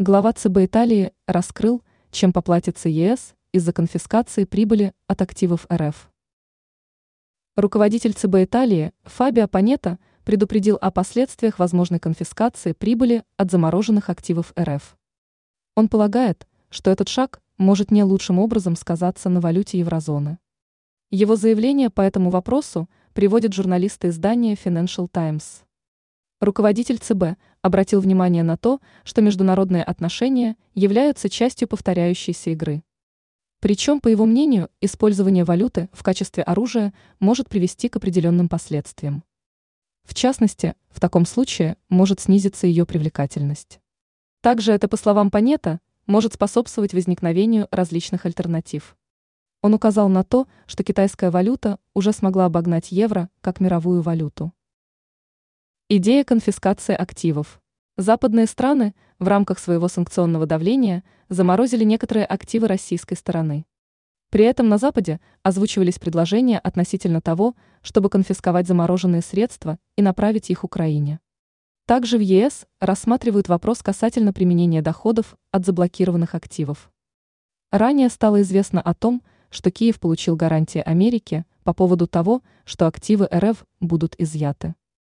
Глава ЦБ Италии раскрыл, чем поплатится ЕС из-за конфискации прибыли от активов РФ. Руководитель ЦБ Италии Фабио Панета предупредил о последствиях возможной конфискации прибыли от замороженных активов РФ. Он полагает, что этот шаг может не лучшим образом сказаться на валюте еврозоны. Его заявление по этому вопросу приводят журналисты издания Financial Times. Руководитель ЦБ обратил внимание на то, что международные отношения являются частью повторяющейся игры. Причем, по его мнению, использование валюты в качестве оружия может привести к определенным последствиям. В частности, в таком случае может снизиться ее привлекательность. Также это, по словам Панета, может способствовать возникновению различных альтернатив. Он указал на то, что китайская валюта уже смогла обогнать евро как мировую валюту. Идея конфискации активов. Западные страны в рамках своего санкционного давления заморозили некоторые активы российской стороны. При этом на Западе озвучивались предложения относительно того, чтобы конфисковать замороженные средства и направить их Украине. Также в ЕС рассматривают вопрос касательно применения доходов от заблокированных активов. Ранее стало известно о том, что Киев получил гарантии Америки по поводу того, что активы РФ будут изъяты.